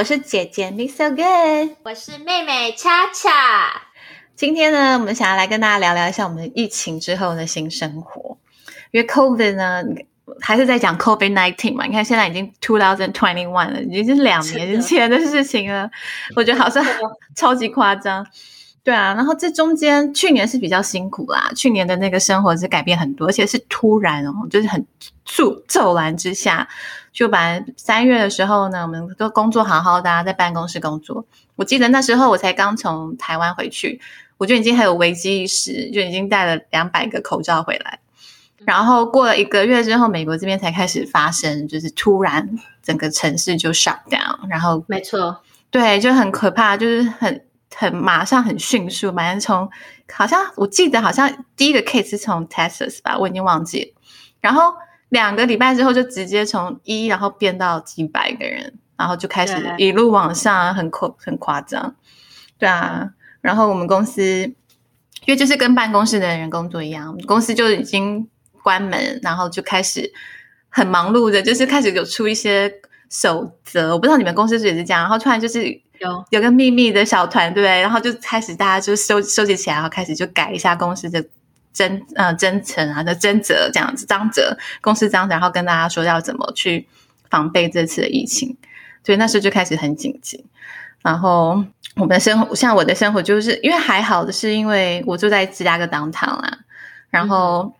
我是姐姐 Miss So Good。我是妹妹恰恰。今天呢，我们想要来跟大家聊聊一下我们疫情之后的新生活。因为 COVID 呢，还是在讲 COVID nineteen 嘛。你看现在已经 two thousand twenty one 了，已经是两年前的事情了。我觉得好像 超级夸张。对啊，然后这中间去年是比较辛苦啦，去年的那个生活是改变很多，而且是突然哦，就是很骤骤然之下，就本来三月的时候呢，我们都工作好好的、啊，在办公室工作。我记得那时候我才刚从台湾回去，我就已经很有危机意识，就已经带了两百个口罩回来。然后过了一个月之后，美国这边才开始发生，就是突然整个城市就 shut down，然后没错，对，就很可怕，就是很。很马上很迅速，反正从好像我记得好像第一个 case 是从 Texas 吧，我已经忘记了。然后两个礼拜之后就直接从一，然后变到几百个人，然后就开始一路往上，很夸很夸张。对啊，然后我们公司因为就是跟办公室的人工作一样，公司就已经关门，然后就开始很忙碌的，就是开始有出一些守则。我不知道你们公司是不是这样，然后突然就是。有有个秘密的小团队，然后就开始大家就收收集起来，然后开始就改一下公司的真呃真诚啊的真则这样子章则公司章，然后跟大家说要怎么去防备这次的疫情，所以那时候就开始很紧急。然后我们的生活，像我的生活，就是因为还好的是因为我住在芝加哥 downtown 啦，然后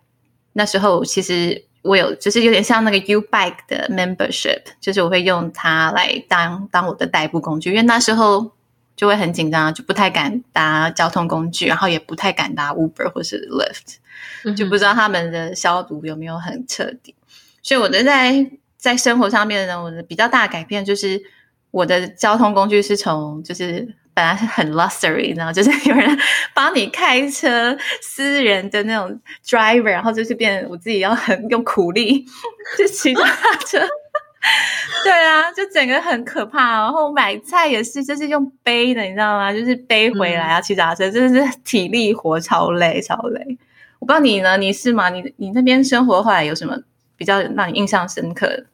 那时候其实。我有，就是有点像那个 U Bike 的 membership，就是我会用它来当当我的代步工具，因为那时候就会很紧张，就不太敢搭交通工具，然后也不太敢搭 Uber 或是 Lyft，就不知道他们的消毒有没有很彻底。所以我的在在生活上面呢，我的比较大的改变就是我的交通工具是从就是。本来是很 luxury，然后就是有人帮你开车，私人的那种 driver，然后就是变我自己要很用苦力就骑大车，对啊，就整个很可怕。然后买菜也是，就是用背的，你知道吗？就是背回来啊，骑脚踏车，真的是体力活，超累，超累。我不知道你呢，你是吗？你你那边生活后来有什么比较让你印象深刻的？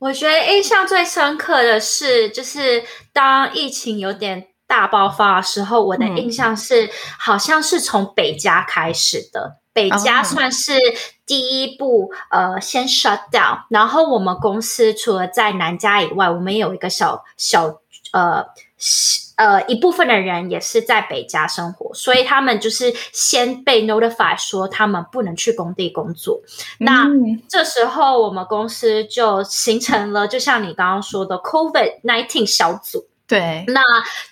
我觉得印象最深刻的是，就是当疫情有点。大爆发的时候，我的印象是，嗯、好像是从北加开始的。北加算是第一步，呃，先 shut down。然后我们公司除了在南加以外，我们也有一个小小呃呃一部分的人也是在北加生活，所以他们就是先被 notify 说他们不能去工地工作。那、嗯、这时候我们公司就形成了，就像你刚刚说的 COVID nineteen 小组。对，那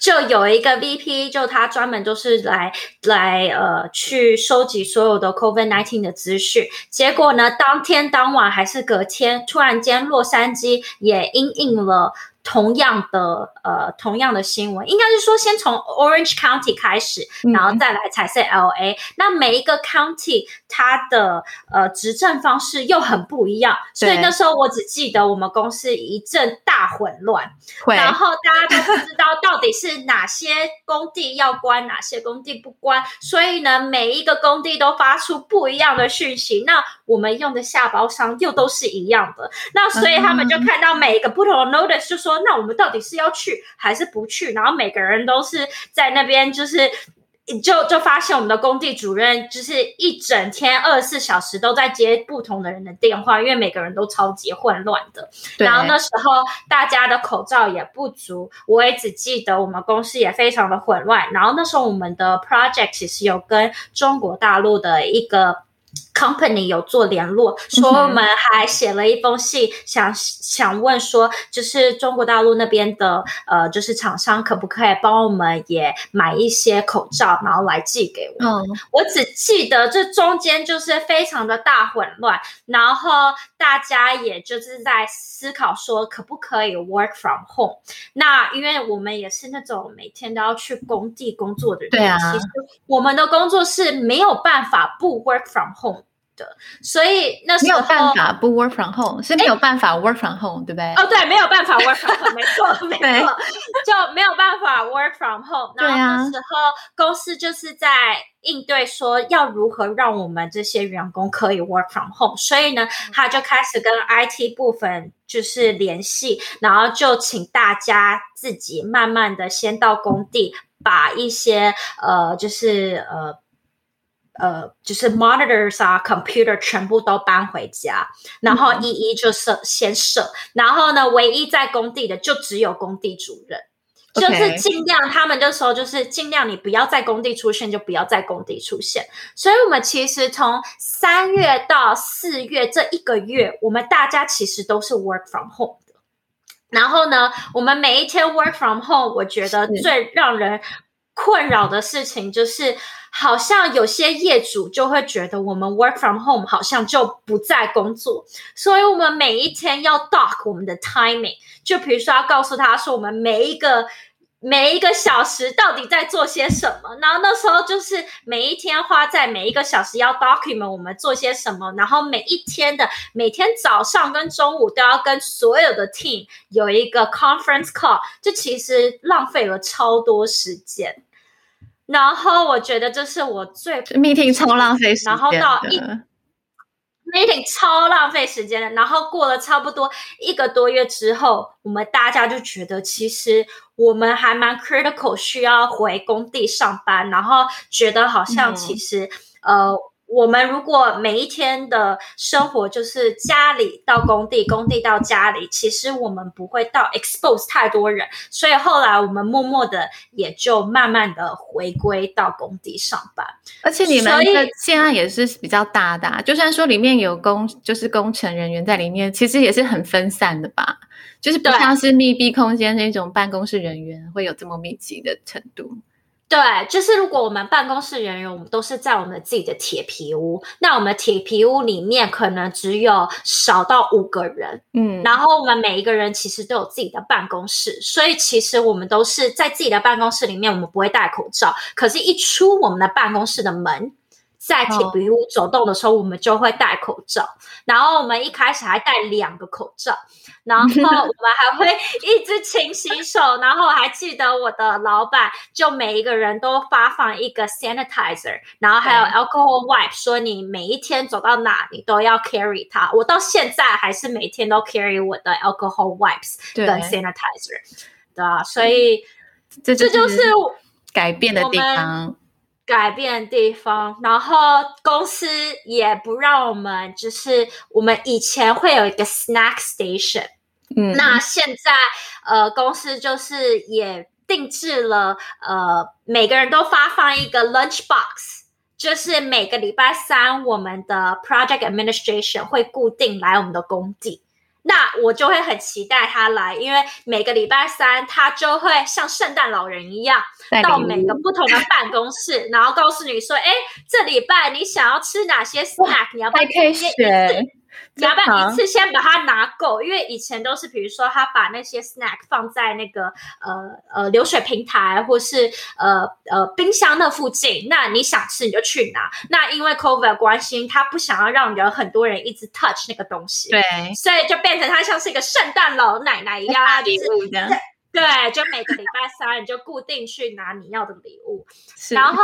就有一个 VP，就他专门就是来来呃去收集所有的 COVID nineteen 的资讯。结果呢，当天当晚还是隔天，突然间洛杉矶也因应了同样的呃同样的新闻，应该是说先从 Orange County 开始，然后再来彩色 LA、嗯。那每一个 county 它的呃执政方式又很不一样，所以那时候我只记得我们公司一阵大混乱，然后大家都不知道到底是哪些工地要关，哪些工地不关，所以呢，每一个工地都发出不一样的讯息。那我们用的下包商又都是一样的，那所以他们就看到每一个不同的 notice 就说。那我们到底是要去还是不去？然后每个人都是在那边，就是就就发现我们的工地主任就是一整天二十四小时都在接不同的人的电话，因为每个人都超级混乱的。然后那时候大家的口罩也不足，我也只记得我们公司也非常的混乱。然后那时候我们的 project 其实有跟中国大陆的一个。Company 有做联络，说我们还写了一封信，想想问说，就是中国大陆那边的呃，就是厂商可不可以帮我们也买一些口罩，然后来寄给我。嗯，我只记得这中间就是非常的大混乱，然后大家也就是在思考说，可不可以 work from home？那因为我们也是那种每天都要去工地工作的人，对啊，其实我们的工作是没有办法不 work from home。的，所以那时候没有办法不 work from home，是没有办法 work from home，对不对？哦，对，没有办法 work from home，没错，没错，就没有办法 work from home，然后那时候公司就是在应对说要如何让我们这些员工可以 work from home，所以呢，他就开始跟 IT 部分就是联系，然后就请大家自己慢慢的先到工地，把一些呃，就是呃。呃，就是 monitors 啊，computer 全部都搬回家，然后一一就设先设，然后呢，唯一在工地的就只有工地主任，就是尽量他们就说，就是尽量你不要在工地出现，就不要在工地出现。所以，我们其实从三月到四月这一个月，我们大家其实都是 work from home 的。然后呢，我们每一天 work from home，我觉得最让人困扰的事情就是。好像有些业主就会觉得我们 work from home 好像就不在工作，所以我们每一天要 dock 我们的 timing，就比如说要告诉他说我们每一个每一个小时到底在做些什么，然后那时候就是每一天花在每一个小时要 document 我们做些什么，然后每一天的每天早上跟中午都要跟所有的 team 有一个 conference call，就其实浪费了超多时间。然后我觉得这是我最 meeting 超浪费时间，然后到一 meeting 超浪费时间的。然后过了差不多一个多月之后，我们大家就觉得其实我们还蛮 critical，需要回工地上班。然后觉得好像其实呃。我们如果每一天的生活就是家里到工地，工地到家里，其实我们不会到 expose 太多人，所以后来我们默默的也就慢慢的回归到工地上班。而且你们的现在也是比较大的，就算说里面有工，就是工程人员在里面，其实也是很分散的吧？就是不像是密闭空间那种办公室人员会有这么密集的程度。对，就是如果我们办公室人员，我们都是在我们自己的铁皮屋，那我们铁皮屋里面可能只有少到五个人，嗯，然后我们每一个人其实都有自己的办公室，所以其实我们都是在自己的办公室里面，我们不会戴口罩，可是，一出我们的办公室的门。在铁皮屋走动的时候，我们就会戴口罩。然后我们一开始还戴两个口罩，然后我们还会一直勤洗手。然后还记得我的老板就每一个人都发放一个 sanitizer，然后还有 alcohol wipe，说你每一天走到哪你都要 carry 它。我到现在还是每天都 carry 我的 alcohol wipes 跟 sanitizer，对啊，所以这这就是改变的地方。改变地方，然后公司也不让我们，就是我们以前会有一个 snack station，嗯，那现在呃公司就是也定制了，呃每个人都发放一个 lunch box，就是每个礼拜三我们的 project administration 会固定来我们的工地。那我就会很期待他来，因为每个礼拜三他就会像圣诞老人一样，到每个不同的办公室，然后告诉你说：“哎，这礼拜你想要吃哪些 snack？你要不要可以选？”你要不要一次先把它拿够？因为以前都是，比如说他把那些 snack 放在那个呃呃流水平台，或是呃呃冰箱那附近。那你想吃你就去拿。那因为 COVID 关心，他不想要让有很多人一直 touch 那个东西，对，所以就变成他像是一个圣诞老奶奶一样，礼物这样。对，就每个礼拜三你就固定去拿你要的礼物。然后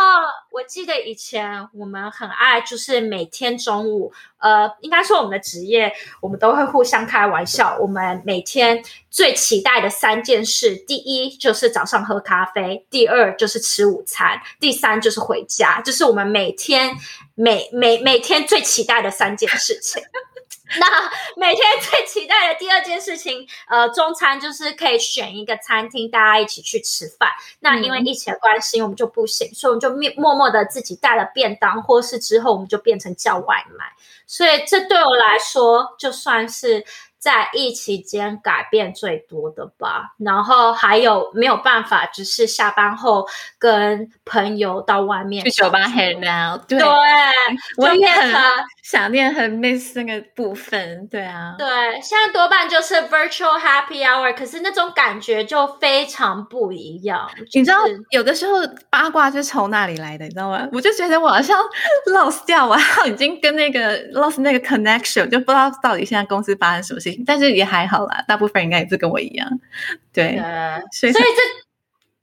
我记得以前我们很爱，就是每天中午，呃，应该说我们的职业，我们都会互相开玩笑。我们每天最期待的三件事，第一就是早上喝咖啡，第二就是吃午餐，第三就是回家，就是我们每天每每每天最期待的三件事情。那每天最期待的第二件事情，呃，中餐就是可以选一个餐厅，大家一起去吃饭。那因为疫情的关系，我们就不行，所以我们就默默默的自己带了便当，或是之后我们就变成叫外卖。所以这对我来说，就算是。在疫期间改变最多的吧，然后还有没有办法，只是下班后跟朋友到外面去酒吧 hang out。对，我也很想念和 miss 那个部分。对啊，对，现在多半就是 virtual happy hour，可是那种感觉就非常不一样。你知道，有的时候八卦是从那里来的，你知道吗？我就觉得我好像 lost 掉，我已经跟那个 lost 那个 connection，就不知道到底现在公司发生什么事情。但是也还好啦，大部分应该也是跟我一样，对，所以这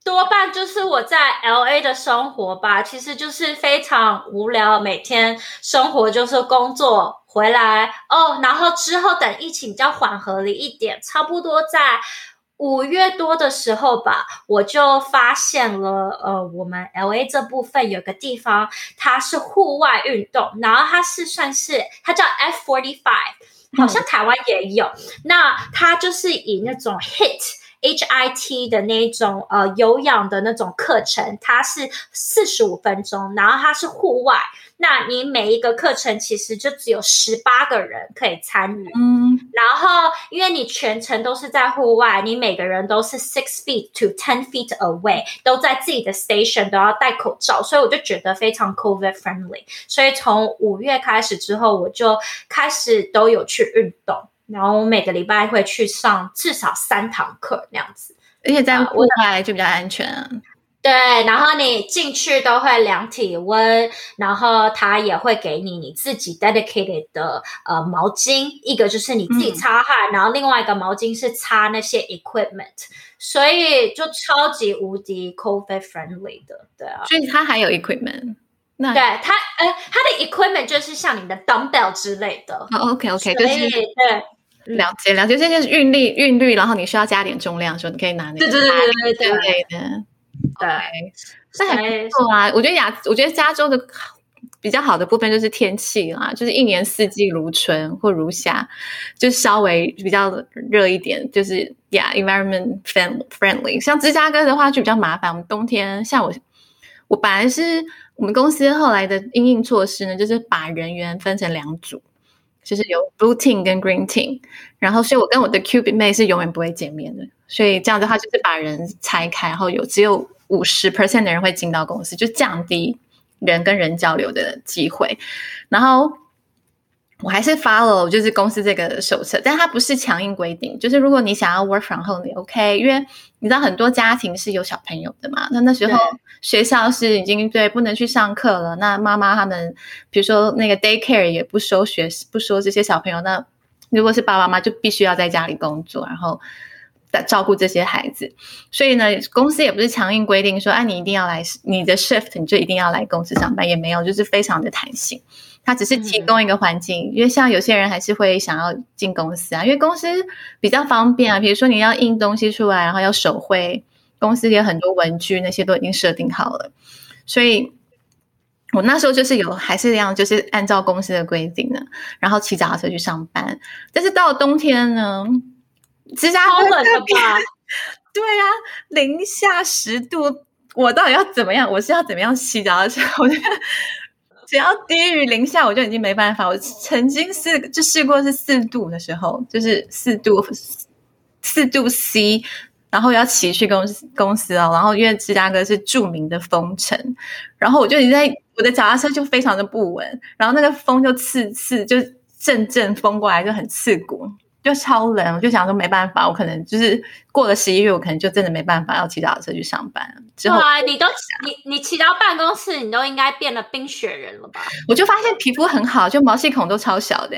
多半就是我在 L A 的生活吧，其实就是非常无聊，每天生活就是工作回来哦，然后之后等疫情比较缓和了一点，差不多在五月多的时候吧，我就发现了，呃，我们 L A 这部分有个地方，它是户外运动，然后它是算是它叫 F forty five，好像台湾也有，那它就是以那种 hit。H I T 的那种呃有氧的那种课程，它是四十五分钟，然后它是户外。那你每一个课程其实就只有十八个人可以参与，嗯，然后因为你全程都是在户外，你每个人都是 six feet to ten feet away，都在自己的 station 都要戴口罩，所以我就觉得非常 COVID friendly。所以从五月开始之后，我就开始都有去运动。然后我每个礼拜会去上至少三堂课那样子，而且在户外就比较安全。对，然后你进去都会量体温，然后他也会给你你自己 dedicated 的呃毛巾，一个就是你自己擦汗，然后另外一个毛巾是擦那些 equipment，所以就超级无敌 COVID friendly 的，对啊。所以它还有 equipment。那对它，呃，它的 equipment 就是像你的 dumbbell 之类的。OK OK，就是对。了解了解，这就是韵律韵律，然后你需要加点重量的时候，你可以拿那个对对对对对对的。对，这还不错啊。我觉得亚，我觉得加州的比较好的部分就是天气啦，就是一年四季如春或如夏，就稍微比较热一点，就是呀，environment friendly。像芝加哥的话就比较麻烦，我们冬天像我，我本来是我们公司后来的应应措施呢，就是把人员分成两组。就是有 blue team 跟 green team，然后所以我跟我的 Q B 妹是永远不会见面的，所以这样的话就是把人拆开，然后有只有五十 percent 的人会进到公司，就降低人跟人交流的机会，然后。我还是 follow 就是公司这个手册，但它不是强硬规定。就是如果你想要 work from home，你 OK，因为你知道很多家庭是有小朋友的嘛。那那时候学校是已经对不能去上课了，那妈妈他们比如说那个 daycare 也不收学，不收这些小朋友。那如果是爸爸妈妈，就必须要在家里工作，然后照顾这些孩子。所以呢，公司也不是强硬规定说，哎，你一定要来你的 shift，你就一定要来公司上班，也没有，就是非常的弹性。它只是提供一个环境，因为像有些人还是会想要进公司啊，因为公司比较方便啊。比如说你要印东西出来，然后要手绘，公司有很多文具，那些都已经设定好了。所以我那时候就是有还是这样，就是按照公司的规定呢，然后骑脚踏车去上班。但是到了冬天呢，芝加哥冷了吧？对啊，零下十度，我到底要怎么样？我是要怎么样骑脚踏车？我觉得。只要低于零下，我就已经没办法。我曾经试就试过是四度的时候，就是四度四度 C，然后要骑去公公司哦。然后因为芝加哥是著名的风城，然后我就已经在我的脚踏车就非常的不稳，然后那个风就刺刺，就阵阵风过来就很刺骨。就超冷，我就想说没办法，我可能就是过了十一月，我可能就真的没办法要骑脚踏车去上班。之后你都你你骑到办公室，你都应该变了冰雪人了吧？我就发现皮肤很好，就毛细孔都超小的。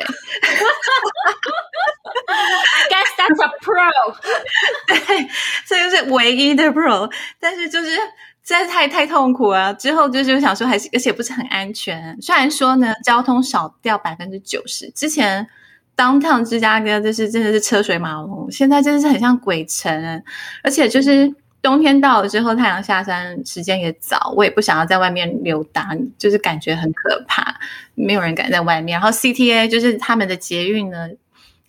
I guess that's a pro。对，这就是唯一的 pro。但是就是实在太太痛苦啊！之后就是想说，还是而且不是很安全。虽然说呢，交通少掉百分之九十，之前。当趟芝加哥就是真的是车水马龙，现在真的是很像鬼城，而且就是冬天到了之后，太阳下山时间也早，我也不想要在外面溜达，就是感觉很可怕，没有人敢在外面。然后 CTA 就是他们的捷运呢，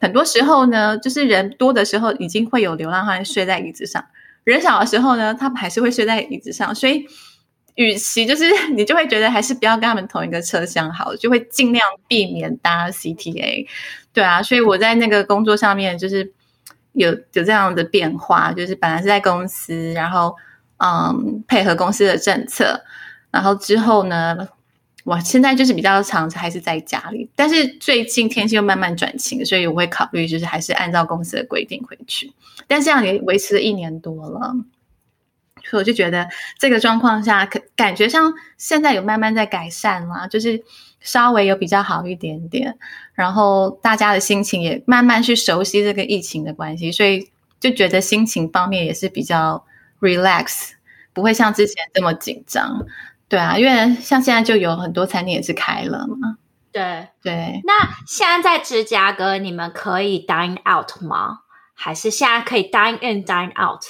很多时候呢，就是人多的时候已经会有流浪汉睡在椅子上，人少的时候呢，他们还是会睡在椅子上，所以。与其就是 你就会觉得还是不要跟他们同一个车厢好，就会尽量避免搭 CTA，对啊，所以我在那个工作上面就是有有这样的变化，就是本来是在公司，然后嗯配合公司的政策，然后之后呢，我现在就是比较长还是在家里，但是最近天气又慢慢转晴，所以我会考虑就是还是按照公司的规定回去，但这样也维持了一年多了。所以我就觉得这个状况下，可感觉上现在有慢慢在改善啦，就是稍微有比较好一点点，然后大家的心情也慢慢去熟悉这个疫情的关系，所以就觉得心情方面也是比较 relax，不会像之前这么紧张。对啊，因为像现在就有很多餐厅也是开了嘛。对对，那现在在芝加哥，你们可以 dine out 吗？还是现在可以 dine in dine out？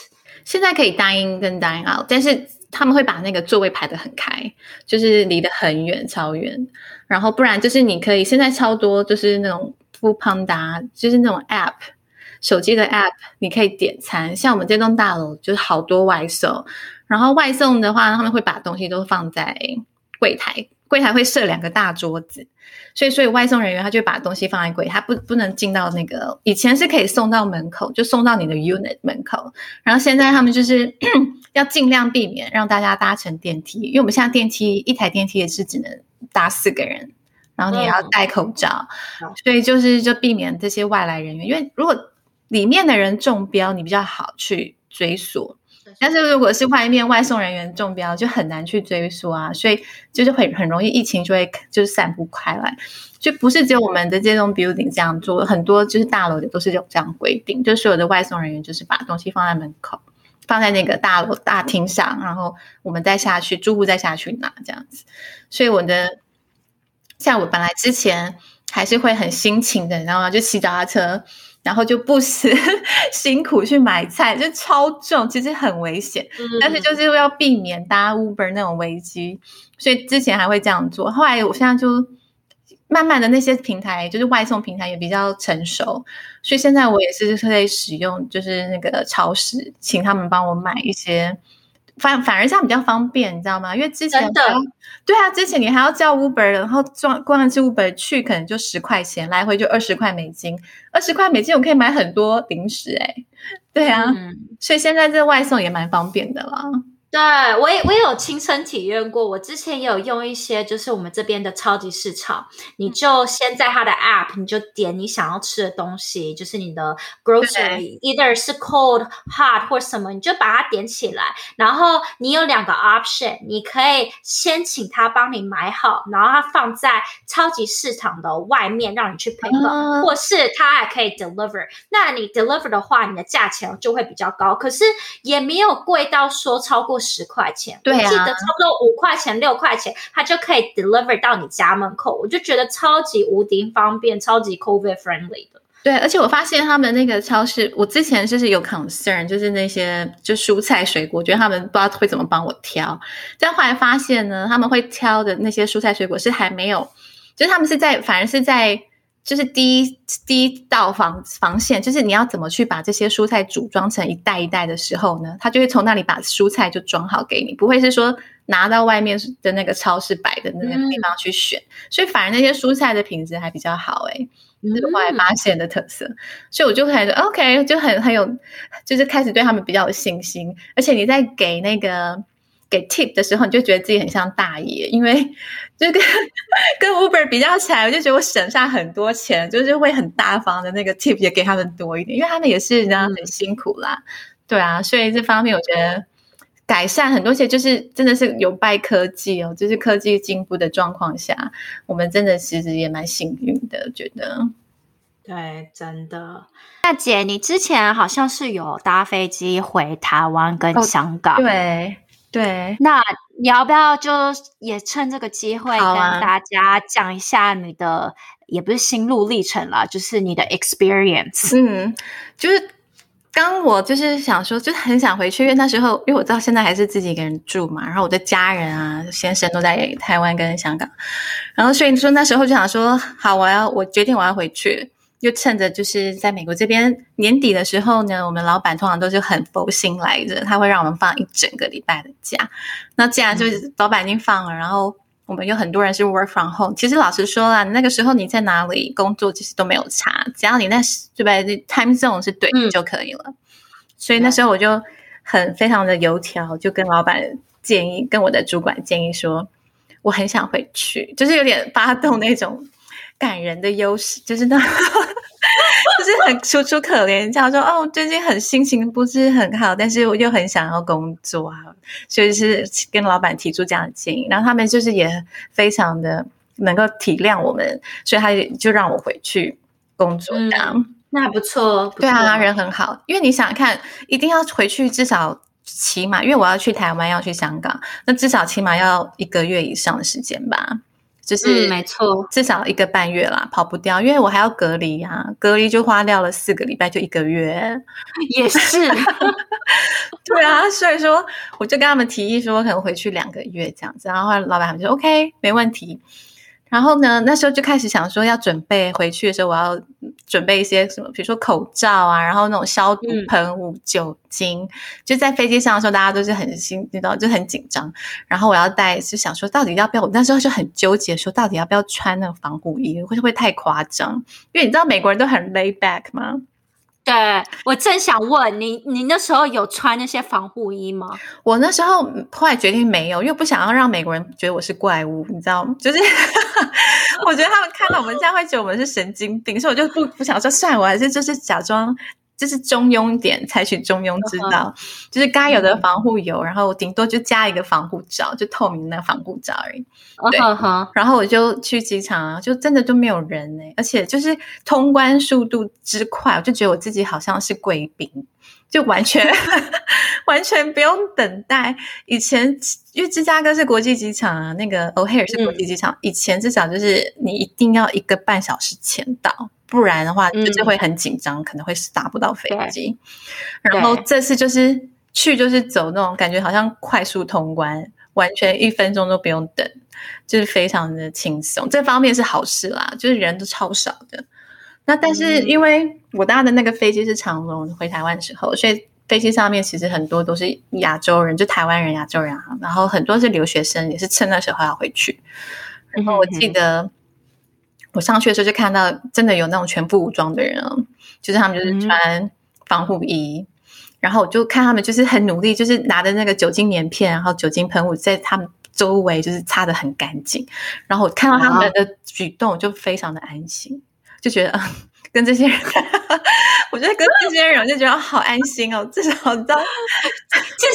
现在可以 dine 跟 dine out，但是他们会把那个座位排得很开，就是离得很远，超远。然后不然就是你可以现在超多，就是那种 Food Panda，就是那种 app，手机的 app，你可以点餐。像我们这栋大楼就是好多外送，然后外送的话，他们会把东西都放在柜台。柜台会设两个大桌子，所以所以外送人员他就把东西放在柜，他不不能进到那个。以前是可以送到门口，就送到你的 unit 门口。然后现在他们就是 要尽量避免让大家搭乘电梯，因为我们现在电梯一台电梯也是只能搭四个人，然后你也要戴口罩，所以就是就避免这些外来人员。因为如果里面的人中标，你比较好去追索。但是如果是外面外送人员中标，就很难去追溯啊，所以就是很很容易疫情就会就是散布开来，就不是只有我们的这种 building 这样做，很多就是大楼的都是有这样规定，就所有的外送人员就是把东西放在门口，放在那个大楼大厅上，然后我们再下去，住户再下去拿这样子。所以我的像我本来之前还是会很辛勤的，你知道吗？就骑脚踏车。然后就不时 辛苦去买菜，就超重，其实很危险。但是就是要避免搭 Uber 那种危机，所以之前还会这样做。后来我现在就慢慢的那些平台，就是外送平台也比较成熟，所以现在我也是会使用，就是那个超市，请他们帮我买一些。反反而这样比较方便，你知道吗？因为之前对啊，之前你还要叫 Uber，然后装光一次 Uber 去，可能就十块钱，来回就二十块美金。二十块美金我可以买很多零食，哎，对啊，所以现在这外送也蛮方便的啦。对我也我也有亲身体验过，我之前也有用一些，就是我们这边的超级市场，你就先在它的 app，你就点你想要吃的东西，就是你的 grocery，either 是 cold hot 或什么，你就把它点起来，然后你有两个 option，你可以先请他帮你买好，然后他放在超级市场的外面让你去 pick up，或是他还可以 deliver。那你 deliver 的话，你的价钱就会比较高，可是也没有贵到说超过。十块钱，对啊，记得差不多五块钱、六块钱，它就可以 deliver 到你家门口。我就觉得超级无敌方便，超级 COVID friendly 的。对，而且我发现他们那个超市，我之前就是有 concern，就是那些就蔬菜水果，觉得他们不知道会怎么帮我挑。但后来发现呢，他们会挑的那些蔬菜水果是还没有，就是他们是在，反而是在。就是第一第一道防防线，就是你要怎么去把这些蔬菜组装成一袋一袋的时候呢？他就会从那里把蔬菜就装好给你，不会是说拿到外面的那个超市摆的那个地方去选，所以反而那些蔬菜的品质还比较好哎，这是后来发现的特色，所以我就开始 OK，就很很有，就是开始对他们比较有信心，而且你在给那个。给 tip 的时候，你就觉得自己很像大爷，因为 就跟跟 Uber 比较起来，我就觉得我省下很多钱，就是会很大方的那个 tip 也给他们多一点，因为他们也是人家很辛苦啦，对啊，所以这方面我觉得改善很多些，就是真的是有拜科技哦，就是科技进步的状况下，我们真的其实也蛮幸运的，觉得对，真的。那姐，你之前好像是有搭飞机回台湾跟香港，对。对，那你要不要就也趁这个机会跟大家讲一下你的，也不是心路历程了，就是你的 experience。嗯，就是刚我就是想说，就很想回去，因为那时候，因为我知道现在还是自己一个人住嘛，然后我的家人啊、先生都在台湾跟香港，然后所以说那时候就想说，好，我要我决定我要回去。就趁着就是在美国这边年底的时候呢，我们老板通常都是很佛心来着，他会让我们放一整个礼拜的假。那既然就是老板已经放了，然后我们有很多人是 work from home。其实老实说啦，那个时候你在哪里工作其实都没有差，只要你那对不对？time zone 是对就可以了。所以那时候我就很非常的油条，就跟老板建议，跟我的主管建议说，我很想回去，就是有点发动那种。感人的优势就是那，就是很楚楚可怜，样说哦，最近很心情不是很好，但是我又很想要工作啊，所以是跟老板提出这样的建议，然后他们就是也非常的能够体谅我们，所以他就让我回去工作这样，那还不错，对啊，人很好，因为你想看，一定要回去至少起码因为我要去台湾，要去香港，那至少起码要一个月以上的时间吧。就是没错，至少一个半月啦，跑不掉，因为我还要隔离呀，隔离就花掉了四个礼拜，就一个月，也是，对啊，所以说我就跟他们提议说，可能回去两个月这样子，然后老板他们就 OK，没问题。然后呢，那时候就开始想说要准备回去的时候，我要准备一些什么，比如说口罩啊，然后那种消毒喷雾、酒精。就在飞机上的时候，大家都是很心，你知道，就很紧张。然后我要带，就想说到底要不要？我那时候就很纠结，说到底要不要穿那个防护衣，会不会太夸张？因为你知道美国人都很 lay back 吗？对我正想问你，你那时候有穿那些防护衣吗？我那时候后来决定没有，因为不想要让美国人觉得我是怪物，你知道吗？就是 我觉得他们看到我们这样会觉得我们是神经病，所以我就不不想说，算了我还是就是假装。就是中庸点，采取中庸之道，就是该有的防护油，然后顶多就加一个防护罩，就透明的防护罩而已。对，然后我就去机场啊，就真的就没有人呢，而且就是通关速度之快，我就觉得我自己好像是贵宾，就完全 完全不用等待。以前因为芝加哥是国际机场啊，那个 O'Hare 是国际机场，以前至少就是你一定要一个半小时前到。不然的话，就是会很紧张，可能会打不到飞机。然后这次就是去，就是走那种感觉，好像快速通关，完全一分钟都不用等，就是非常的轻松。这方面是好事啦，就是人都超少的。那但是因为我搭的那个飞机是长龙回台湾的时候，所以飞机上面其实很多都是亚洲人，就台湾人、亚洲人然后很多是留学生，也是趁那时候要回去。然后我记得。我上去的时候就看到真的有那种全副武装的人，就是他们就是穿防护衣，然后我就看他们就是很努力，就是拿着那个酒精棉片，然后酒精喷雾在他们周围就是擦的很干净，然后我看到他们的举动就非常的安心，就觉得 跟这些人。我觉得跟这些人我就觉得好安心哦，至少 至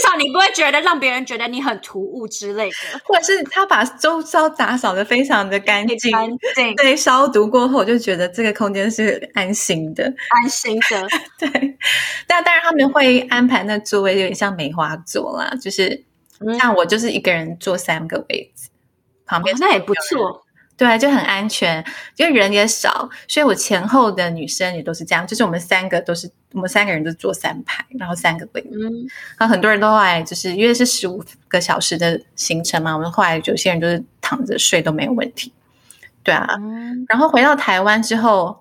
少你不会觉得让别人觉得你很突兀之类的，或者是他把周遭打扫的非常的干净，干净，对，消毒过后，我就觉得这个空间是安心的，安心的，对。但当然他们会安排那座位有点像梅花座啦，就是像我就是一个人坐三个位置，旁边那也不错。对，就很安全，因为人也少，所以我前后的女生也都是这样，就是我们三个都是，我们三个人都坐三排，然后三个位。嗯，然后很多人都后来就是因为是十五个小时的行程嘛，我们后来有些人都是躺着睡都没有问题。对啊，然后回到台湾之后，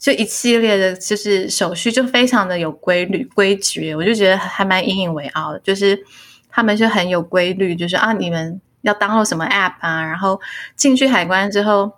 就一系列的就是手续就非常的有规律规矩，我就觉得还蛮引以为傲的，就是他们就很有规律，就是啊你们。要登录什么 App 啊？然后进去海关之后，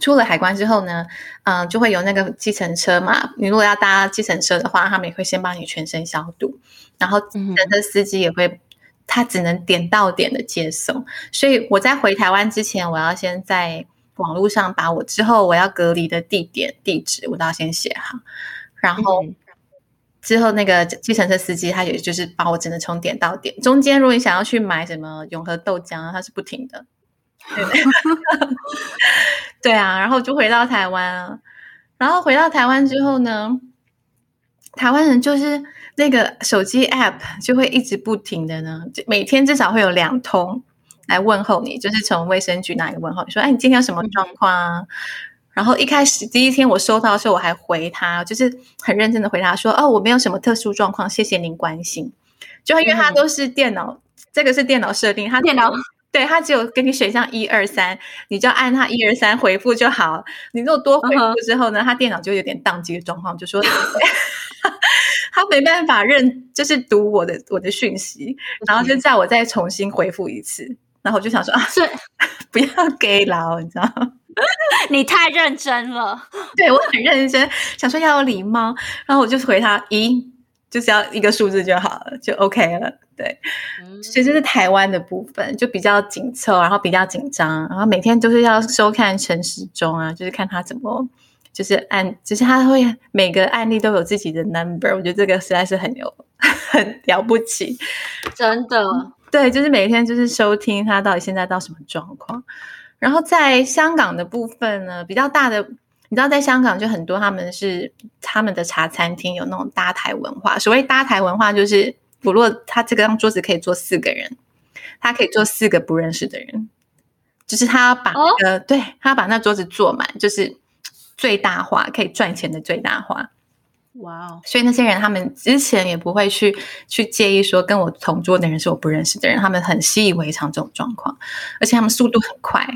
出了海关之后呢，嗯，就会有那个计程车嘛。你如果要搭计程车的话，他们也会先帮你全身消毒，然后人的司机也会，他只能点到点的接送。所以我在回台湾之前，我要先在网络上把我之后我要隔离的地点地址，我都要先写好，然后。之后，那个计程车司机他也就是把我只能从点到点，中间如果你想要去买什么永和豆浆，他是不停的。对啊，然后就回到台湾啊，然后回到台湾之后呢，台湾人就是那个手机 app 就会一直不停的呢，每天至少会有两通来问候你，就是从卫生局那里问候你说，哎，你今天有什么状况啊？然后一开始第一天我收到的时候，我还回他，就是很认真的回答说：“哦，我没有什么特殊状况，谢谢您关心。”就因为他都是电脑，这个是电脑设定，他电脑对他只有给你选项一二三，你就按他一二三回复就好。你如果多回复之后呢，他电脑就有点宕机的状况，就说 他没办法认，就是读我的我的讯息，然后就叫我再重新回复一次。然后我就想说啊，是 不要给老，你知道。你太认真了，对我很认真，想说要有礼貌，然后我就回他一，就是要一个数字就好了，就 OK 了。对，所以这是台湾的部分，就比较紧凑，然后比较紧张，然后每天都是要收看陈时中啊，就是看他怎么，就是按，就是他会每个案例都有自己的 number，我觉得这个实在是很有 很了不起，真的，对，就是每天就是收听他到底现在到什么状况。然后在香港的部分呢，比较大的，你知道，在香港就很多他们是他们的茶餐厅有那种搭台文化。所谓搭台文化，就是不落他这张桌子可以坐四个人，他可以坐四个不认识的人，就是他要把那个、对他要把那桌子坐满，就是最大化可以赚钱的最大化。哇哦，所以那些人他们之前也不会去去介意说跟我同桌的人是我不认识的人，他们很习以为常这种状况，而且他们速度很快。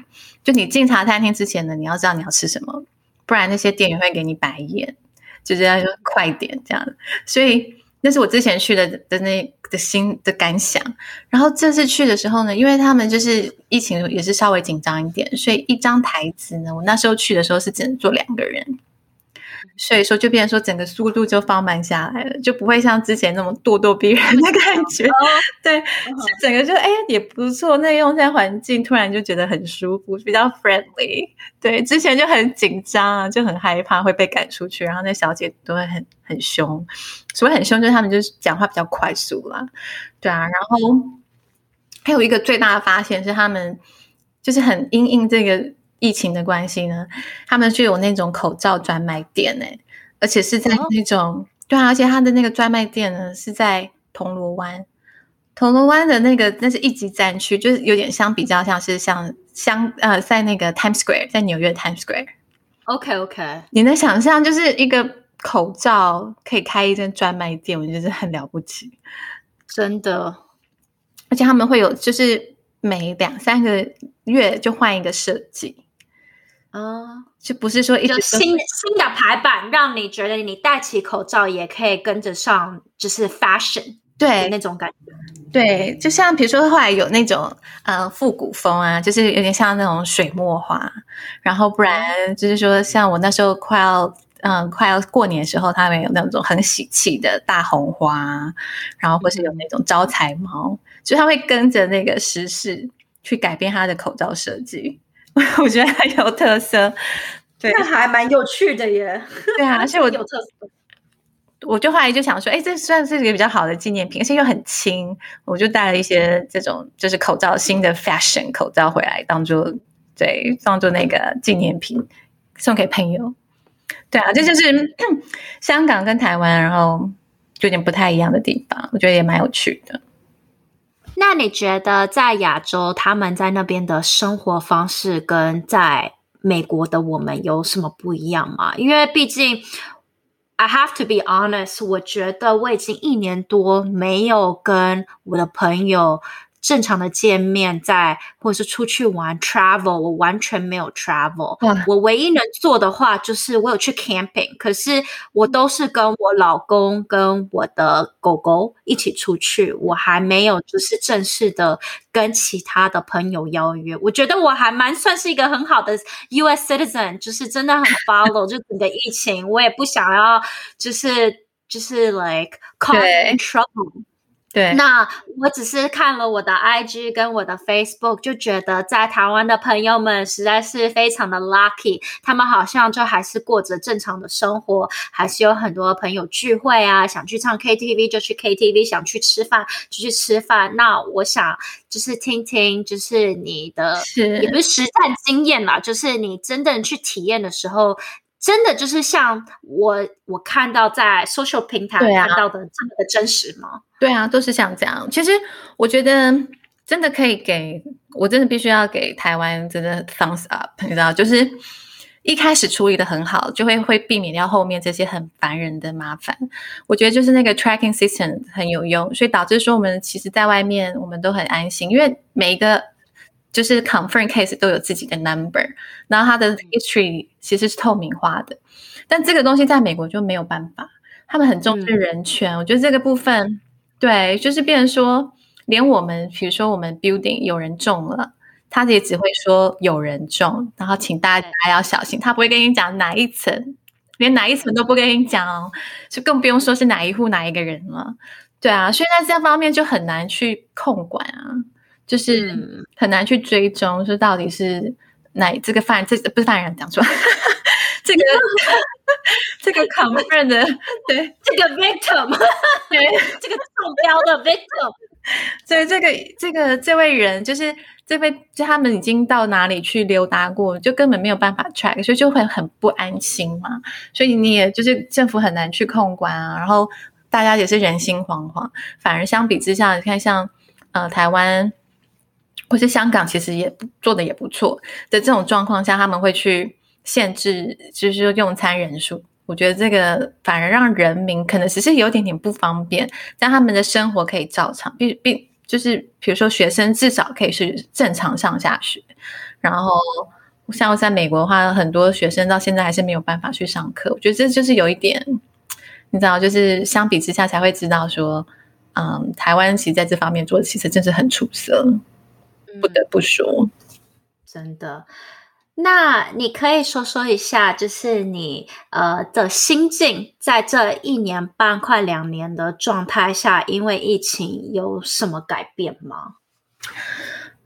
就你进茶餐厅之前呢，你要知道你要吃什么，不然那些店员会给你白眼，就是要说快点这样。所以那是我之前去的的那的心的感想。然后这次去的时候呢，因为他们就是疫情也是稍微紧张一点，所以一张台子呢，我那时候去的时候是只能坐两个人。所以说，就变成说整个速度就放慢下来了，就不会像之前那么咄咄逼人的感觉。对，就整个就哎也不错，那用餐环境突然就觉得很舒服，比较 friendly。对，之前就很紧张啊，就很害怕会被赶出去，然后那小姐都会很很凶，所谓很凶就是他们就是讲话比较快速啦。对啊，然后还有一个最大的发现是他们就是很因应这个。疫情的关系呢，他们就有那种口罩专卖店哎，而且是在那种对啊，而且他的那个专卖店呢是在铜锣湾，铜锣湾的那个那是一级战区，就是有点像比较像是像像呃在那个 Times Square，在纽约 Times Square。OK OK，你能想象就是一个口罩可以开一间专卖店，我觉得是很了不起，真的。而且他们会有就是每两三个月就换一个设计。啊，就不是说一直新新的排版，让你觉得你戴起口罩也可以跟着上，就是 fashion 对那种感觉。对，就像比如说后来有那种呃复古风啊，就是有点像那种水墨画。然后不然就是说，像我那时候快要嗯快要过年的时候，他们有那种很喜气的大红花，然后或是有那种招财猫，就他会跟着那个时事去改变他的口罩设计。我觉得很有特色，对，那还蛮有趣的耶。对啊，而且我 有特色，我就后来就想说，哎，这算是一个比较好的纪念品，而且又很轻，我就带了一些这种就是口罩新的 fashion 口罩回来，当做对，当做那个纪念品送给朋友。对啊，这就是 香港跟台湾，然后有点不太一样的地方，我觉得也蛮有趣的。那你觉得在亚洲，他们在那边的生活方式跟在美国的我们有什么不一样吗？因为毕竟，I have to be honest，我觉得我已经一年多没有跟我的朋友。正常的见面，在或者是出去玩 travel，我完全没有 travel。我唯一能做的话，就是我有去 camping，可是我都是跟我老公跟我的狗狗一起出去，我还没有就是正式的跟其他的朋友邀约。我觉得我还蛮算是一个很好的 U.S. citizen，就是真的很 follow，就整个疫情，我也不想要就是就是 like cause trouble。对，那我只是看了我的 IG 跟我的 Facebook，就觉得在台湾的朋友们实在是非常的 lucky，他们好像就还是过着正常的生活，还是有很多朋友聚会啊，想去唱 KTV 就去 KTV，想去吃饭就去吃饭。那我想就是听听，就是你的，也不是实战经验啦，就是你真正去体验的时候。真的就是像我我看到在 social 平台看到的这么的真实吗？对啊，都是像这样。其实我觉得真的可以给我真的必须要给台湾真的 thumbs up，你知道，就是一开始处理的很好，就会会避免掉后面这些很烦人的麻烦。我觉得就是那个 tracking system 很有用，所以导致说我们其实在外面我们都很安心，因为每一个。就是 confirm case 都有自己的 number，然后它的 history 其实是透明化的，但这个东西在美国就没有办法，他们很重视人权，我觉得这个部分对，就是变成说，连我们比如说我们 building 有人中了，他也只会说有人中，然后请大家要小心，他不会跟你讲哪一层，连哪一层都不跟你讲哦，就更不用说是哪一户哪一个人了，对啊，所以在这方面就很难去控管啊。就是很难去追踪，说到底是哪这个犯这不是犯人讲错，这个 这个 confirm 的对这个 victim 对 这个中标的 victim，所以这个这个这位人就是这位就他们已经到哪里去溜达过，就根本没有办法 track，所以就会很不安心嘛。所以你也就是政府很难去控管啊，然后。大家也是人心惶惶。反而相比之下，你看像呃台湾或是香港，其实也做的也不错的这种状况下，他们会去限制，就是说用餐人数。我觉得这个反而让人民可能只是有点点不方便，但他们的生活可以照常，并并就是比如说学生至少可以是正常上下学，然后像在美国的话，很多学生到现在还是没有办法去上课。我觉得这就是有一点，你知道，就是相比之下才会知道说，嗯，台湾其实在这方面做的其实真是很出色，不得不说，真的。那你可以说说一下，就是你呃的心境，在这一年半快两年的状态下，因为疫情有什么改变吗？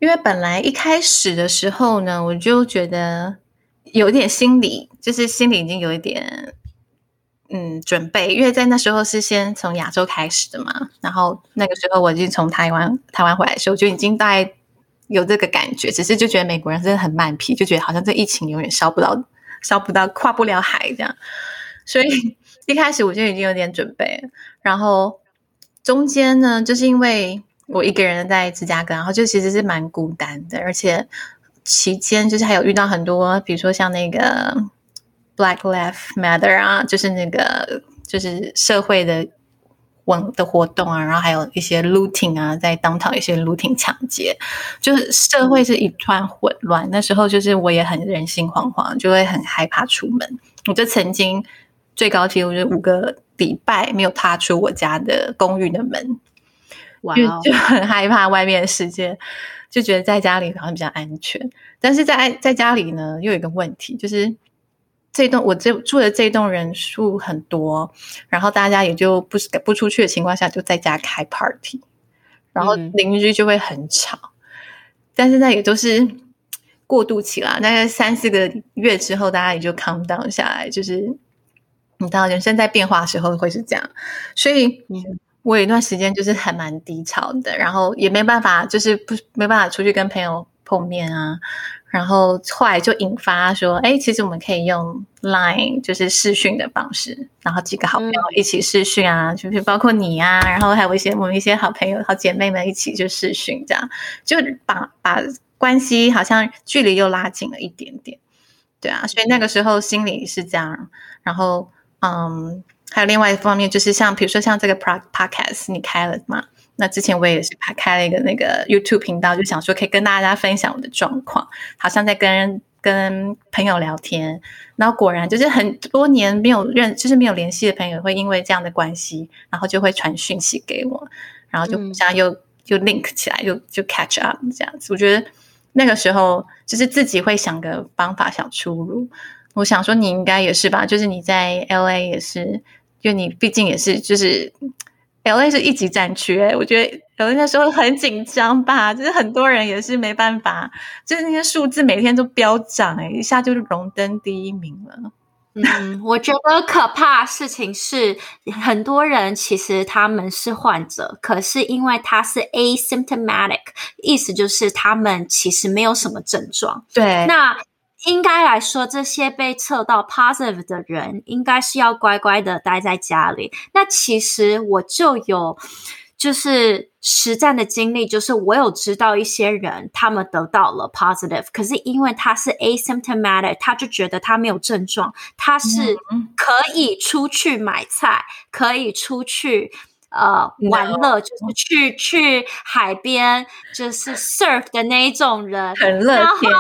因为本来一开始的时候呢，我就觉得有点心理，就是心里已经有一点嗯准备，因为在那时候是先从亚洲开始的嘛，然后那个时候我已经从台湾台湾回来的时候，就已经大概。有这个感觉，只是就觉得美国人真的很慢皮，就觉得好像这疫情永远烧不到、烧不到、跨不了海这样。所以 一开始我就已经有点准备，然后中间呢，就是因为我一个人在芝加哥，然后就其实是蛮孤单的，而且期间就是还有遇到很多，比如说像那个 Black Lives Matter 啊，就是那个就是社会的。的活动啊，然后还有一些 looting 啊，在当场一些 looting 抢劫，就是社会是一团混乱。那时候就是我也很人心惶惶，就会很害怕出门。我就曾经最高纪录就是五个礼拜没有踏出我家的公寓的门，哇，就很害怕外面的世界，就觉得在家里好像比较安全。但是在在家里呢，又有一个问题，就是。这栋我这住的这栋人数很多，然后大家也就不不出去的情况下，就在家开 party，然后邻居就会很吵。但是那也都是过渡期啦，大概三四个月之后，大家也就 calm down 下来。就是你知道，人生在变化的时候会是这样，所以我有一段时间就是还蛮低潮的，然后也没办法，就是不没办法出去跟朋友碰面啊。然后后来就引发说，哎，其实我们可以用 Line，就是视讯的方式，然后几个好朋友一起视讯啊，就是包括你啊，然后还有一些我们一些好朋友、好姐妹们一起就视讯，这样就把把关系好像距离又拉近了一点点，对啊，所以那个时候心里是这样。然后，嗯，还有另外一方面就是像，比如说像这个 Podcast，你开了吗？那之前我也是开开了一个那个 YouTube 频道，就想说可以跟大家分享我的状况，好像在跟跟朋友聊天。然后果然就是很多年没有认，就是没有联系的朋友，会因为这样的关系，然后就会传讯息给我，然后就互相又又 link 起来，又就 catch up 这样子。我觉得那个时候就是自己会想个方法想出路。我想说你应该也是吧，就是你在 LA 也是，就你毕竟也是就是。L A 是一级战区，哎，我觉得 L A 那时候很紧张吧，就是很多人也是没办法，就是那些数字每天都飙涨，哎，一下就是荣登第一名了。嗯，我觉得可怕事情是，很多人其实他们是患者，可是因为他是 asymptomatic，意思就是他们其实没有什么症状。对，那。应该来说，这些被测到 positive 的人，应该是要乖乖的待在家里。那其实我就有就是实战的经历，就是我有知道一些人，他们得到了 positive，可是因为他是 asymptomatic，他就觉得他没有症状，他是可以出去买菜，可以出去呃玩乐，就是去去海边，就是 surf 的那一种人，很乐天。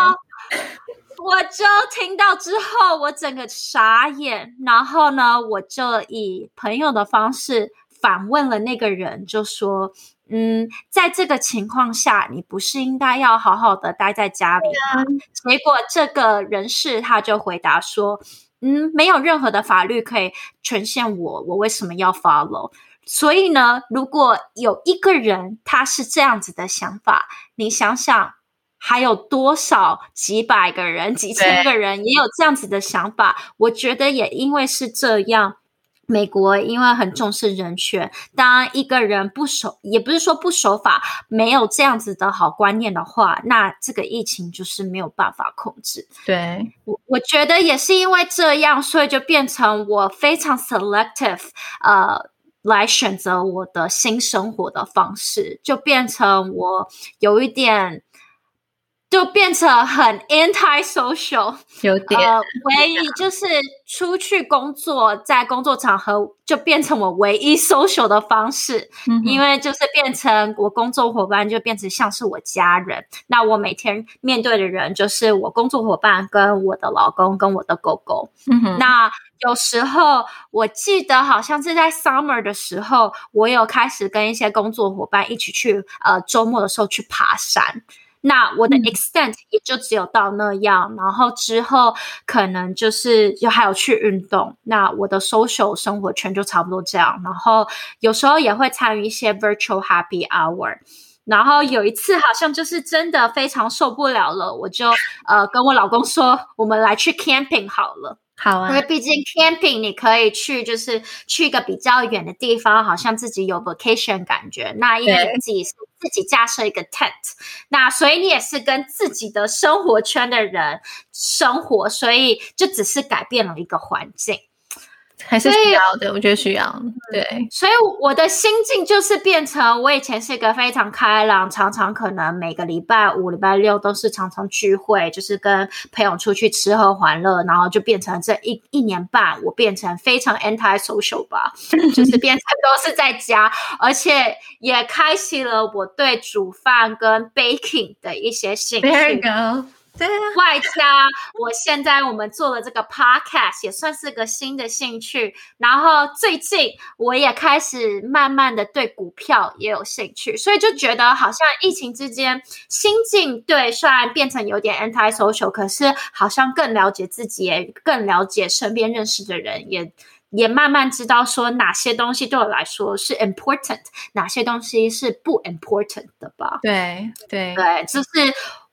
我就听到之后，我整个傻眼。然后呢，我就以朋友的方式反问了那个人，就说：“嗯，在这个情况下，你不是应该要好好的待在家里吗？”结果这个人士他就回答说：“嗯，没有任何的法律可以权限我，我为什么要 follow？所以呢，如果有一个人他是这样子的想法，你想想。”还有多少几百个人、几千个人也有这样子的想法？我觉得也因为是这样，美国因为很重视人权，当一个人不守，也不是说不守法，没有这样子的好观念的话，那这个疫情就是没有办法控制。对我，我觉得也是因为这样，所以就变成我非常 selective，呃。来选择我的新生活的方式，就变成我有一点。就变成很 anti social，有点，呃，唯一就是出去工作，在工作场合就变成我唯一 social 的方式，因为就是变成我工作伙伴就变成像是我家人，那我每天面对的人就是我工作伙伴跟我的老公跟我的狗狗。嗯那有时候我记得好像是在 summer 的时候，我有开始跟一些工作伙伴一起去，呃，周末的时候去爬山。那我的 extent 也就只有到那样，然后之后可能就是就还有去运动。那我的 social 生活圈就差不多这样，然后有时候也会参与一些 virtual happy hour。然后有一次好像就是真的非常受不了了，我就呃跟我老公说，我们来去 camping 好了。好啊，因为毕竟 camping 你可以去，就是去一个比较远的地方，好像自己有 vacation 感觉。那因为自己是自己架设一个 tent，那所以你也是跟自己的生活圈的人生活，所以就只是改变了一个环境。还是需要的，我觉得需要。对，所以我的心境就是变成，我以前是一个非常开朗，常常可能每个礼拜五、礼拜六都是常常聚会，就是跟朋友出去吃喝玩乐，然后就变成这一一年半，我变成非常 anti social 吧，就是变成都是在家，而且也开启了我对煮饭跟 baking 的一些兴趣。对啊，外加我现在我们做了这个 podcast，也算是个新的兴趣。然后最近我也开始慢慢的对股票也有兴趣，所以就觉得好像疫情之间心境对，虽然变成有点 anti social，可是好像更了解自己，也更了解身边认识的人，也也慢慢知道说哪些东西对我来说是 important，哪些东西是不 important 的吧？对对对，就是。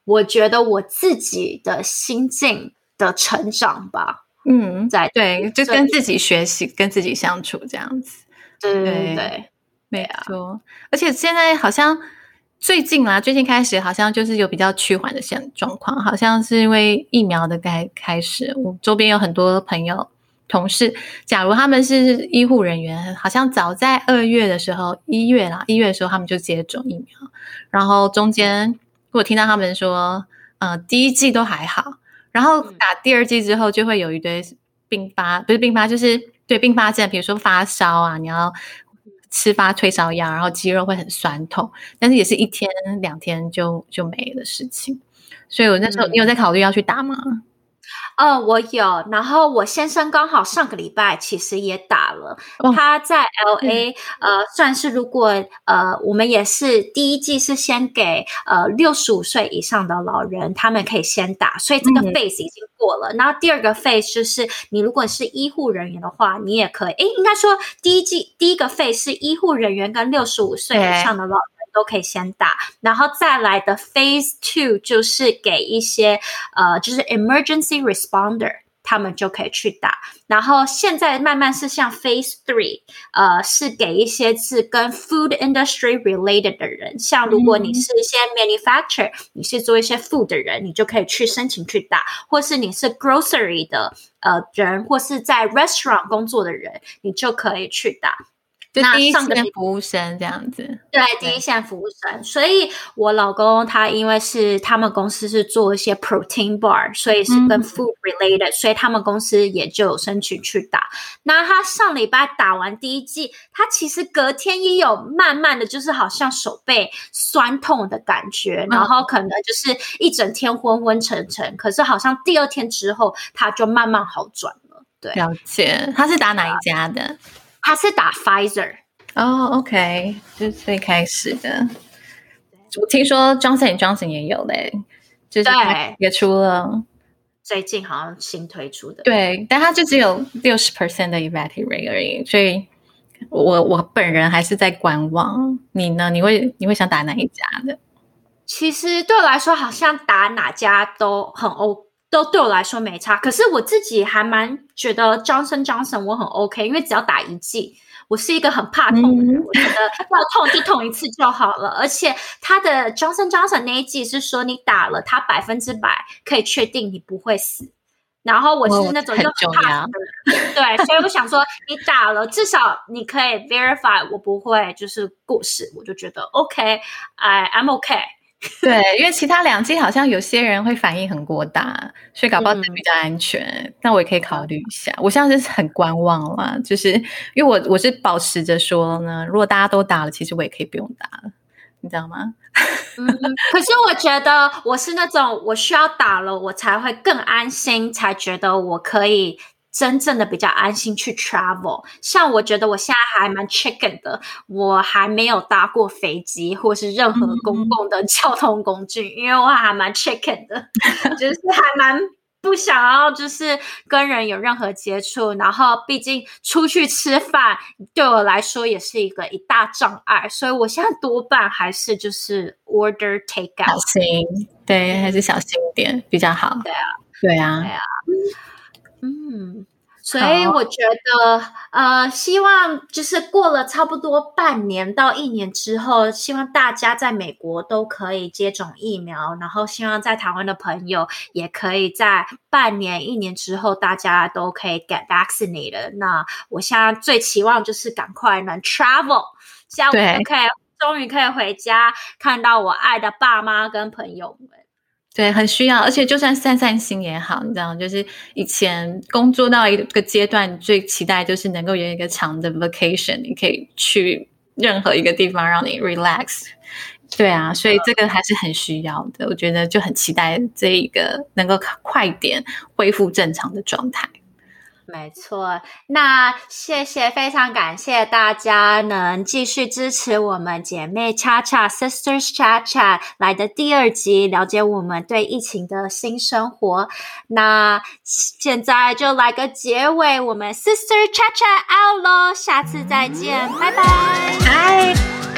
我觉得我自己的心境的成长吧，嗯，在对，就跟自己学习，跟自己相处这样子，对对对，没错。而且现在好像最近啦，最近开始好像就是有比较趋缓的现状况，好像是因为疫苗的开开始。我周边有很多朋友、同事，假如他们是医护人员，好像早在二月的时候，一月啦，一月的时候他们就接种疫苗，然后中间。我听到他们说，呃，第一季都还好，然后打第二季之后就会有一堆并发，不是并发，就是对并发症，比如说发烧啊，你要吃发退烧药，然后肌肉会很酸痛，但是也是一天两天就就没的事情。所以我那时候你有在考虑要去打吗？哦，我有。然后我先生刚好上个礼拜其实也打了，他在 L A，呃，算是如果呃，我们也是第一季是先给呃六十五岁以上的老人，他们可以先打，所以这个 phase 已经过了。然后第二个 phase 就是你如果是医护人员的话，你也可以。诶，应该说第一季第一个 phase 是医护人员跟六十五岁以上的老。都可以先打，然后再来的 Phase Two 就是给一些呃，就是 Emergency Responder，他们就可以去打。然后现在慢慢是像 Phase Three，呃，是给一些是跟 Food Industry related 的人，像如果你是一些 Manufacturer，你是做一些 Food 的人，你就可以去申请去打；或是你是 Grocery 的呃人，或是在 Restaurant 工作的人，你就可以去打。第一线服务生这样子，对，第一线服务生。所以我老公他因为是他们公司是做一些 protein bar，所以是跟 food related，所以他们公司也就有申请去打。那他上礼拜打完第一季，他其实隔天也有慢慢的就是好像手背酸痛的感觉，然后可能就是一整天昏昏沉沉。可是好像第二天之后，他就慢慢好转了。对，了解。他是打哪一家的？他是打 Pfizer 哦，OK，是最开始的。我听说 Johnson Johnson 也有嘞，就是也出了，最近好像新推出的。对，但它就只有六十 percent 的 evaluate rate 而已，所以我我本人还是在观望。你呢？你会你会想打哪一家的？其实对我来说，好像打哪家都很 O。都对我来说没差，可是我自己还蛮觉得 Johnson Johnson 我很 OK，因为只要打一剂，我是一个很怕痛的人，我觉得要痛就痛一次就好了。而且他的 Johnson Johnson 那一剂是说你打了，他百分之百可以确定你不会死。然后我是那种很又重要怕死的人，对，所以我想说，你打了，至少你可以 verify 我不会就是过世，我就觉得 OK，I I'm OK。对，因为其他两剂好像有些人会反应很过大，所以搞不好比较安全。那我也可以考虑一下。我现在是很观望啦，就是因为我我是保持着说呢，如果大家都打了，其实我也可以不用打了，你知道吗？嗯，可是我觉得我是那种我需要打了，我才会更安心，才觉得我可以真正的比较安心去 travel。像我觉得我现在还蛮 chicken 的，我还没有搭过飞机或是任何公共的 交通工具，因为我还蛮 chicken 的，就是还蛮。不想要就是跟人有任何接触，然后毕竟出去吃饭对我来说也是一个一大障碍，所以我现在多半还是就是 order take out，小。心，对，还是小心一点比较好。对啊，对啊，对啊嗯，所以我觉得，呃，希望就是过了差不多半年到一年之后，希望大家在美国都可以接种疫苗，然后希望在台湾的朋友也可以在半年、一年之后，大家都可以 get vaccinated。那我现在最期望就是赶快能 travel，这样我们可以终于可以回家看到我爱的爸妈跟朋友们。对，很需要，而且就算散散心也好，你知道，就是以前工作到一个阶段，最期待就是能够有一个长的 vacation，你可以去任何一个地方让你 relax。对啊，所以这个还是很需要的，我觉得就很期待这一个能够快点恢复正常的状态。没错，那谢谢，非常感谢大家能继续支持我们姐妹恰恰 Sisters 恰恰来的第二集，了解我们对疫情的新生活。那现在就来个结尾，我们 sister cha cha out 喽，下次再见，拜拜。嗨。